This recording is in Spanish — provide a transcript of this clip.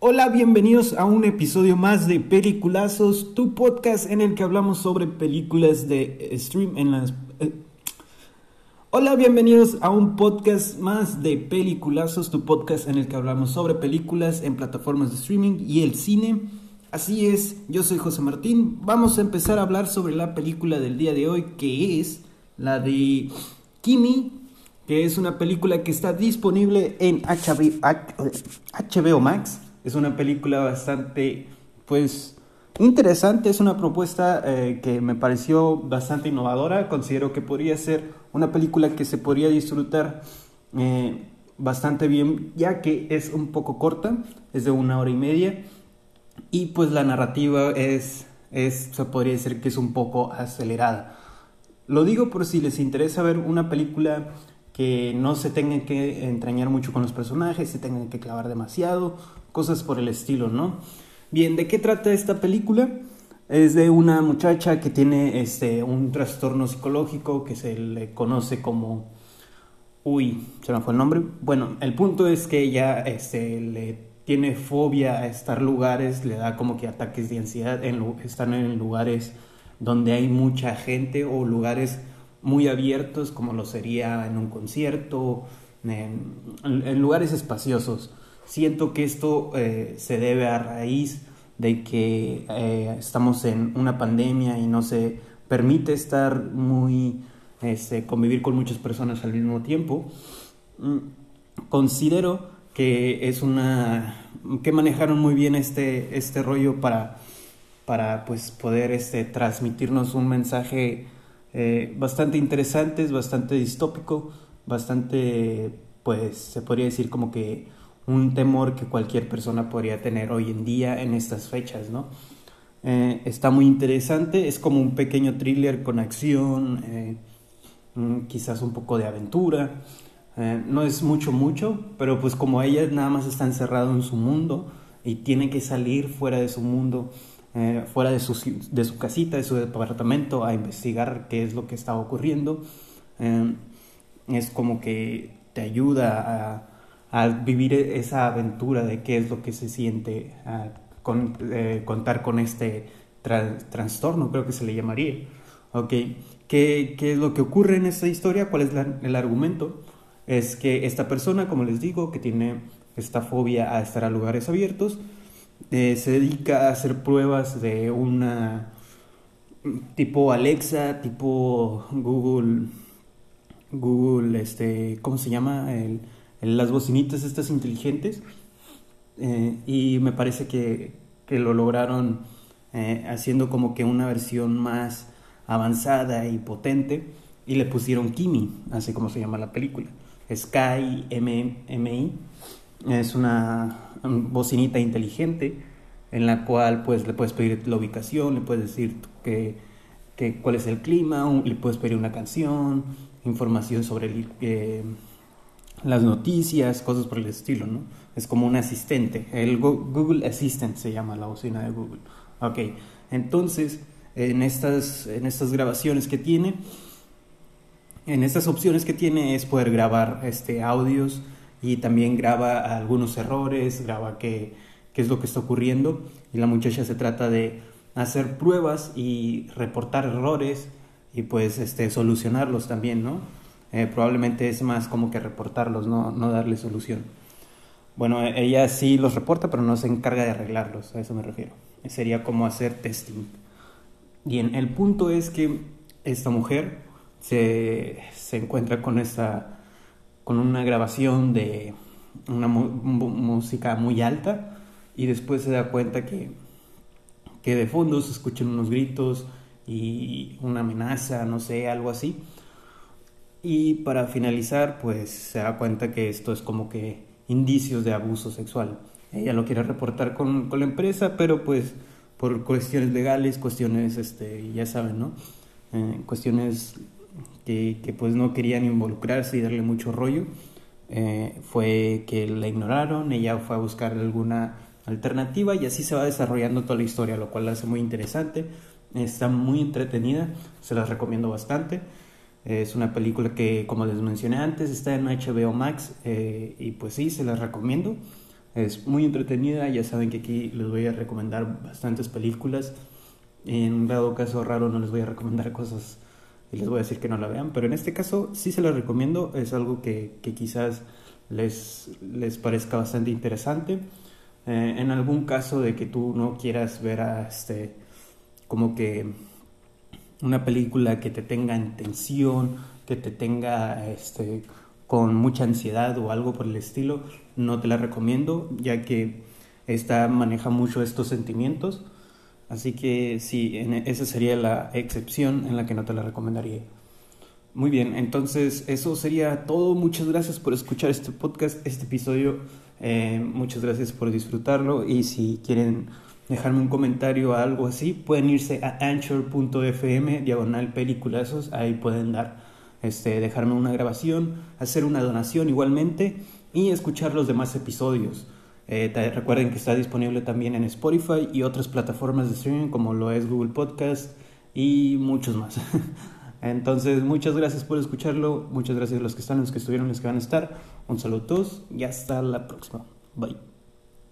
Hola, bienvenidos a un episodio más de Peliculazos, tu podcast en el que hablamos sobre películas de stream en las... eh. Hola, bienvenidos a un podcast más de Peliculazos, tu podcast en el que hablamos sobre películas en plataformas de streaming y el cine. Así es, yo soy José Martín. Vamos a empezar a hablar sobre la película del día de hoy, que es la de Kimi, que es una película que está disponible en HBO, HBO Max. Es una película bastante, pues, interesante. Es una propuesta eh, que me pareció bastante innovadora. Considero que podría ser una película que se podría disfrutar eh, bastante bien, ya que es un poco corta, es de una hora y media. Y pues la narrativa es, es, se podría decir que es un poco acelerada. Lo digo por si les interesa ver una película que no se tengan que entrañar mucho con los personajes, se tengan que clavar demasiado, cosas por el estilo, ¿no? Bien, ¿de qué trata esta película? Es de una muchacha que tiene este, un trastorno psicológico que se le conoce como... Uy, se me fue el nombre. Bueno, el punto es que ella este, le tiene fobia a estar lugares, le da como que ataques de ansiedad, en, están en lugares donde hay mucha gente o lugares muy abiertos como lo sería en un concierto, en, lugares espaciosos. Siento que esto eh, se debe a raíz de que eh, estamos en una pandemia y no se permite estar muy, este, convivir con muchas personas al mismo tiempo. Considero que es una, que manejaron muy bien este, este rollo para, para pues, poder este, transmitirnos un mensaje eh, bastante interesante, es bastante distópico, bastante, pues se podría decir como que un temor que cualquier persona podría tener hoy en día en estas fechas, ¿no? Eh, está muy interesante, es como un pequeño thriller con acción, eh, quizás un poco de aventura, eh, no es mucho, mucho, pero pues como ella nada más está encerrado en su mundo y tiene que salir fuera de su mundo, eh, fuera de su, de su casita, de su departamento, a investigar qué es lo que está ocurriendo. Eh, es como que te ayuda a, a, vivir esa aventura de qué es lo que se siente a con, eh, contar con este tra trastorno, creo que se le llamaría. Ok, ¿Qué, ¿qué es lo que ocurre en esta historia? ¿Cuál es la, el argumento? Es que esta persona, como les digo, que tiene esta fobia a estar a lugares abiertos, eh, se dedica a hacer pruebas de una tipo Alexa, tipo Google, Google, este, ¿cómo se llama? Las bocinitas estas inteligentes. Eh, y me parece que, que lo lograron eh, haciendo como que una versión más avanzada y potente y le pusieron Kimi, así como se llama la película. Sky MMI es una bocinita inteligente en la cual pues le puedes pedir la ubicación, le puedes decir que, que cuál es el clima, le puedes pedir una canción, información sobre el, eh, las noticias, cosas por el estilo, ¿no? Es como un asistente, el Google Assistant se llama la bocina de Google. Ok, entonces en estas, en estas grabaciones que tiene, en estas opciones que tiene es poder grabar este, audios y también graba algunos errores, graba qué, qué es lo que está ocurriendo y la muchacha se trata de hacer pruebas y reportar errores y pues este, solucionarlos también, ¿no? Eh, probablemente es más como que reportarlos, no, no darle solución. Bueno, ella sí los reporta, pero no se encarga de arreglarlos, a eso me refiero. Sería como hacer testing. Bien, el punto es que esta mujer se, se encuentra con esta con una grabación de una música muy alta y después se da cuenta que, que de fondo se escuchan unos gritos y una amenaza, no sé, algo así. Y para finalizar, pues se da cuenta que esto es como que indicios de abuso sexual. Ella lo quiere reportar con, con la empresa, pero pues por cuestiones legales, cuestiones, este, ya saben, ¿no? Eh, cuestiones que, pues no querían involucrarse y darle mucho rollo, eh, fue que la ignoraron, ella fue a buscar alguna alternativa y así se va desarrollando toda la historia, lo cual la hace muy interesante, está muy entretenida, se las recomiendo bastante. Es una película que, como les mencioné antes, está en HBO Max eh, y pues sí, se las recomiendo. Es muy entretenida, ya saben que aquí les voy a recomendar bastantes películas. En un dado caso raro no les voy a recomendar cosas y les voy a decir que no la vean, pero en este caso sí se las recomiendo, es algo que, que quizás les, les parezca bastante interesante. Eh, en algún caso de que tú no quieras ver este como que una película que te tenga en tensión, que te tenga este con mucha ansiedad o algo por el estilo, no te la recomiendo, ya que esta maneja mucho estos sentimientos. Así que sí, esa sería la excepción en la que no te la recomendaría. Muy bien, entonces eso sería todo. Muchas gracias por escuchar este podcast, este episodio. Eh, muchas gracias por disfrutarlo y si quieren dejarme un comentario o algo así, pueden irse a anchor.fm diagonal peliculazos. Ahí pueden dar, este, dejarme una grabación, hacer una donación igualmente y escuchar los demás episodios. Eh, recuerden que está disponible también en Spotify y otras plataformas de streaming como lo es Google Podcast y muchos más. Entonces, muchas gracias por escucharlo, muchas gracias a los que están, los que estuvieron, los que van a estar. Un saludo a todos y hasta la próxima. Bye.